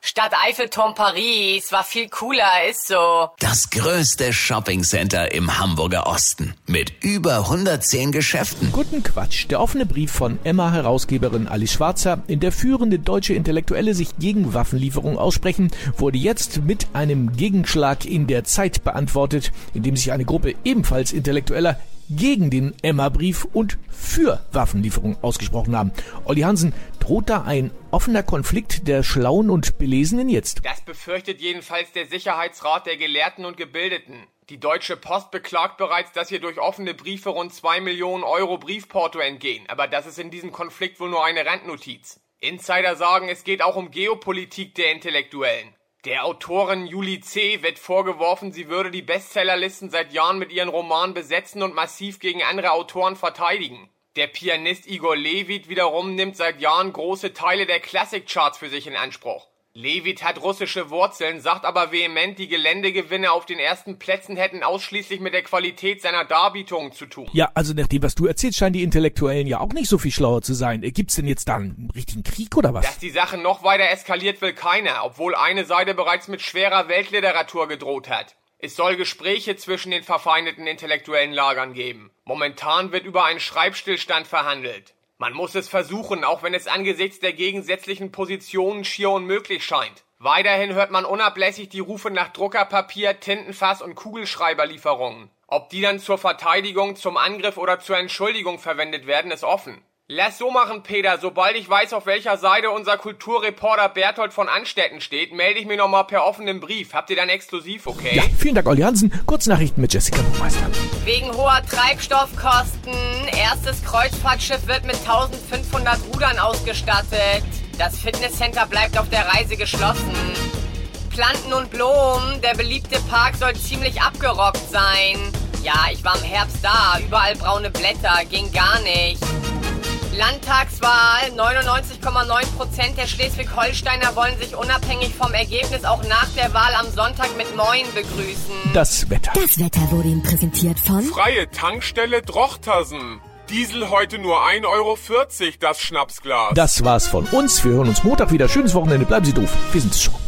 Stadt Eiffelturm Paris war viel cooler, ist so. Das größte Shoppingcenter im Hamburger Osten mit über 110 Geschäften. Guten Quatsch. Der offene Brief von Emma-Herausgeberin Alice Schwarzer, in der führende deutsche Intellektuelle sich gegen Waffenlieferung aussprechen, wurde jetzt mit einem Gegenschlag in der Zeit beantwortet, in dem sich eine Gruppe ebenfalls Intellektueller gegen den Emma-Brief und für Waffenlieferung ausgesprochen haben. Olli Hansen, droht da ein offener Konflikt der Schlauen und Belesenen jetzt? Das befürchtet jedenfalls der Sicherheitsrat der Gelehrten und Gebildeten. Die Deutsche Post beklagt bereits, dass hier durch offene Briefe rund zwei Millionen Euro Briefporto entgehen, aber das ist in diesem Konflikt wohl nur eine Randnotiz. Insider sagen, es geht auch um Geopolitik der Intellektuellen. Der Autorin Julie C. wird vorgeworfen, sie würde die Bestsellerlisten seit Jahren mit ihren Romanen besetzen und massiv gegen andere Autoren verteidigen. Der Pianist Igor Levit wiederum nimmt seit Jahren große Teile der Classic-Charts für sich in Anspruch. Levit hat russische Wurzeln, sagt aber vehement, die Geländegewinne auf den ersten Plätzen hätten ausschließlich mit der Qualität seiner Darbietungen zu tun. Ja, also nach dem, was du erzählst, scheinen die Intellektuellen ja auch nicht so viel schlauer zu sein. Äh, Gibt's denn jetzt da einen richtigen Krieg oder was? Dass die Sache noch weiter eskaliert, will keiner, obwohl eine Seite bereits mit schwerer Weltliteratur gedroht hat. Es soll Gespräche zwischen den verfeindeten intellektuellen Lagern geben. Momentan wird über einen Schreibstillstand verhandelt. Man muss es versuchen, auch wenn es angesichts der gegensätzlichen Positionen schier unmöglich scheint. Weiterhin hört man unablässig die Rufe nach Druckerpapier, Tintenfass und Kugelschreiberlieferungen. Ob die dann zur Verteidigung, zum Angriff oder zur Entschuldigung verwendet werden, ist offen. Lass so machen, Peter. Sobald ich weiß, auf welcher Seite unser Kulturreporter Berthold von Anstetten steht, melde ich mich nochmal per offenem Brief. Habt ihr dann exklusiv, okay? Ja, vielen Dank, Olli Hansen. Kurznachrichten mit Jessica Buchmeister. Wegen hoher Treibstoffkosten. Erstes Kreuzfahrtschiff wird mit 1500 Rudern ausgestattet. Das Fitnesscenter bleibt auf der Reise geschlossen. Planten und Blumen. Der beliebte Park soll ziemlich abgerockt sein. Ja, ich war im Herbst da. Überall braune Blätter. Ging gar nicht. Landtagswahl. 99,9% der Schleswig-Holsteiner wollen sich unabhängig vom Ergebnis auch nach der Wahl am Sonntag mit Moin begrüßen. Das Wetter. Das Wetter wurde Ihnen präsentiert von Freie Tankstelle Drochtersen. Diesel heute nur 1,40 Euro das Schnapsglas. Das war's von uns. Wir hören uns Montag wieder. Schönes Wochenende. Bleiben Sie doof. Wir sind's schon.